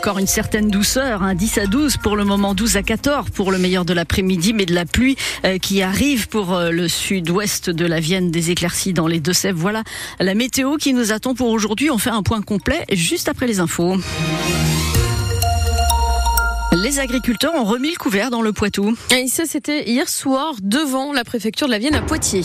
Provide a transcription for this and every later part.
encore une certaine douceur, hein, 10 à 12 pour le moment, 12 à 14 pour le meilleur de l'après-midi, mais de la pluie euh, qui arrive pour euh, le sud-ouest de la Vienne, des éclaircies dans les Deux-Sèvres. Voilà la météo qui nous attend pour aujourd'hui. On fait un point complet juste après les infos. Les agriculteurs ont remis le couvert dans le Poitou. Et ça, c'était hier soir devant la préfecture de la Vienne à Poitiers.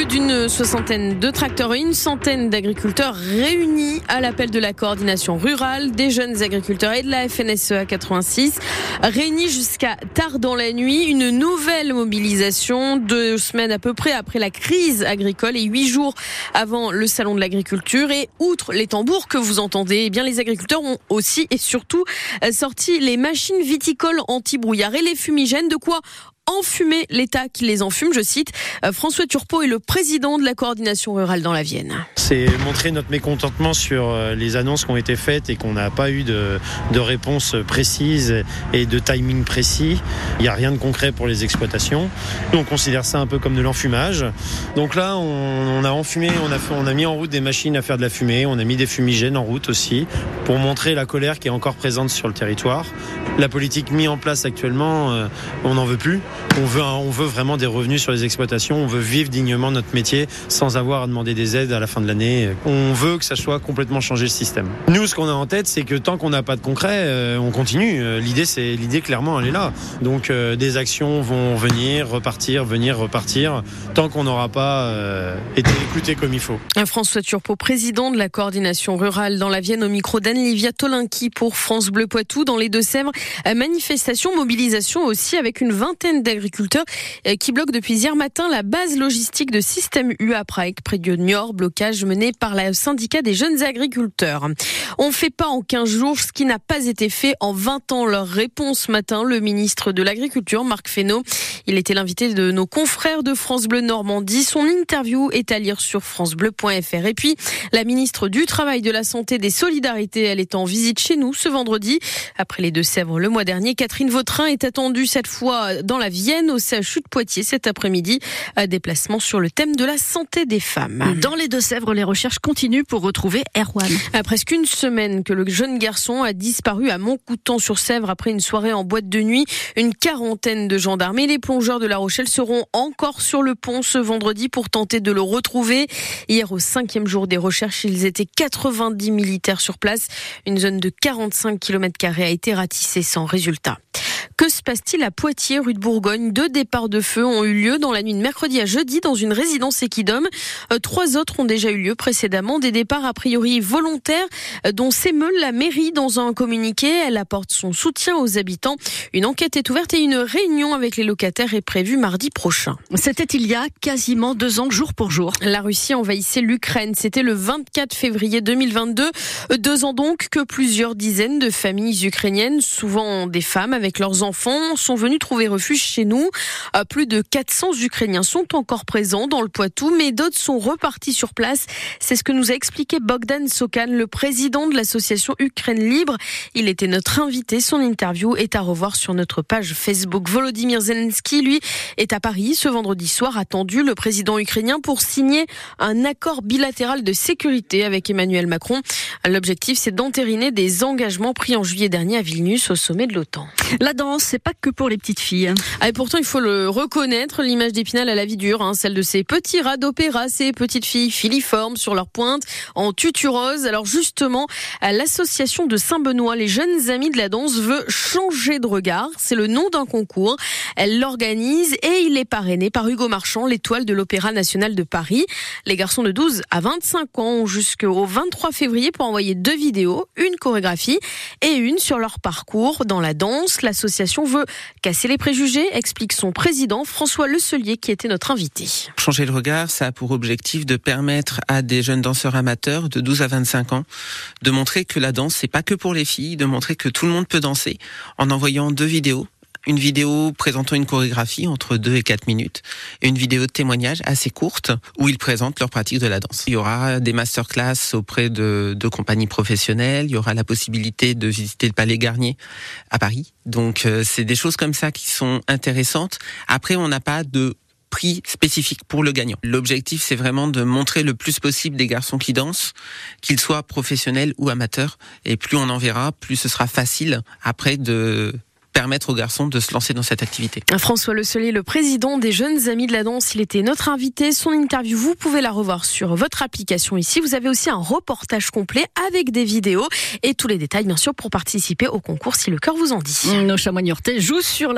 Plus d'une soixantaine de tracteurs et une centaine d'agriculteurs réunis à l'appel de la coordination rurale, des jeunes agriculteurs et de la FNSEA 86, réunis jusqu'à tard dans la nuit. Une nouvelle mobilisation, deux semaines à peu près après la crise agricole et huit jours avant le salon de l'agriculture. Et outre les tambours que vous entendez, eh bien les agriculteurs ont aussi et surtout sorti les machines viticoles anti-brouillard et les fumigènes, de quoi enfumer l'État qui les enfume, je cite. Euh, François Turpot est le président de la coordination rurale dans la Vienne. C'est montrer notre mécontentement sur euh, les annonces qui ont été faites et qu'on n'a pas eu de, réponse précise et de timing précis. Il n'y a rien de concret pour les exploitations. On considère ça un peu comme de l'enfumage. Donc là, on, a enfumé, on a, on a mis en route des machines à faire de la fumée, on a mis des fumigènes en route aussi pour montrer la colère qui est encore présente sur le territoire. La politique mise en place actuellement, euh, on n'en veut plus. On veut, on veut vraiment des revenus sur les exploitations. On veut vivre dignement notre métier sans avoir à demander des aides à la fin de l'année. On veut que ça soit complètement changé le système. Nous, ce qu'on a en tête, c'est que tant qu'on n'a pas de concret, euh, on continue. Euh, l'idée, c'est l'idée clairement, elle est là. Donc, euh, des actions vont venir, repartir, venir, repartir, tant qu'on n'aura pas été écouté comme il faut. François Turpot, président de la coordination rurale dans la Vienne, au micro d'Anne-Livia Tolinki pour France Bleu Poitou dans les Deux-Sèvres. Manifestation, mobilisation aussi avec une vingtaine d'agriculteurs euh, qui bloquent depuis hier matin la base logistique de Système U à Prague, près de Niort, blocage mené par le syndicat des jeunes agriculteurs. On fait pas en 15 jours ce qui n'a pas été fait en 20 ans. Leur réponse matin, le ministre de l'Agriculture, Marc Fesneau. Il était l'invité de nos confrères de France Bleu Normandie. Son interview est à lire sur francebleu.fr. Et puis, la ministre du Travail, de la Santé, des Solidarités, elle est en visite chez nous ce vendredi. Après les Deux-Sèvres le mois dernier, Catherine Vautrin est attendue cette fois dans la Vienne, au CHU de Poitiers cet après-midi. Déplacement sur le thème de la santé des femmes. Dans les Deux-Sèvres, les recherches continuent pour retrouver Erwan. À presque une semaine que le jeune garçon a disparu à Montcoutan-sur-Sèvre après une soirée en boîte de nuit, une quarantaine de gendarmes et les plongeurs de La Rochelle seront encore sur le pont ce vendredi pour tenter de le retrouver. Hier, au cinquième jour des recherches, ils étaient 90 militaires sur place. Une zone de 45 km a été ratissée sans résultat. Que se passe-t-il à Poitiers, rue de Bourgogne? Deux départs de feu ont eu lieu dans la nuit de mercredi à jeudi dans une résidence équidome. Euh, trois autres ont déjà eu lieu précédemment. Des départs a priori volontaires euh, dont s'émeule la mairie dans un communiqué. Elle apporte son soutien aux habitants. Une enquête est ouverte et une réunion avec les locataires est prévue mardi prochain. C'était il y a quasiment deux ans, jour pour jour. La Russie envahissait l'Ukraine. C'était le 24 février 2022. Euh, deux ans donc que plusieurs dizaines de familles ukrainiennes, souvent des femmes avec leurs enfants, enfants sont venus trouver refuge chez nous. Euh, plus de 400 Ukrainiens sont encore présents dans le Poitou, mais d'autres sont repartis sur place. C'est ce que nous a expliqué Bogdan Sokan, le président de l'association Ukraine Libre. Il était notre invité. Son interview est à revoir sur notre page Facebook. Volodymyr Zelensky, lui, est à Paris ce vendredi soir, attendu le président ukrainien pour signer un accord bilatéral de sécurité avec Emmanuel Macron. L'objectif, c'est d'entériner des engagements pris en juillet dernier à Vilnius au sommet de l'OTAN. La danse c'est pas que pour les petites filles. Ah, pourtant, il faut le reconnaître, l'image d'Épinal à la vie dure, hein, celle de ces petits rats d'opéra, ces petites filles filiformes sur leur pointe, en tutu rose. Alors justement, l'association de Saint-Benoît, les jeunes amis de la danse, veut changer de regard. C'est le nom d'un concours. Elle l'organise et il est parrainé par Hugo Marchand, l'étoile de l'Opéra national de Paris. Les garçons de 12 à 25 ans ont jusqu'au 23 février pour envoyer deux vidéos, une chorégraphie et une sur leur parcours dans la danse. L'association veut casser les préjugés, explique son président François Lecelier qui était notre invité. Changer le regard, ça a pour objectif de permettre à des jeunes danseurs amateurs de 12 à 25 ans de montrer que la danse c'est pas que pour les filles, de montrer que tout le monde peut danser en envoyant deux vidéos une vidéo présentant une chorégraphie entre 2 et 4 minutes et une vidéo de témoignage assez courte où ils présentent leur pratique de la danse. Il y aura des masterclass auprès de, de compagnies professionnelles, il y aura la possibilité de visiter le Palais Garnier à Paris. Donc euh, c'est des choses comme ça qui sont intéressantes. Après on n'a pas de prix spécifique pour le gagnant. L'objectif, c'est vraiment de montrer le plus possible des garçons qui dansent, qu'ils soient professionnels ou amateurs. Et plus on en verra, plus ce sera facile après de permettre aux garçons de se lancer dans cette activité. François Le Solier, le président des Jeunes Amis de la Danse, il était notre invité. Son interview, vous pouvez la revoir sur votre application ici. Vous avez aussi un reportage complet avec des vidéos et tous les détails, bien sûr, pour participer au concours si le cœur vous en dit. Nos chamois jouent sur la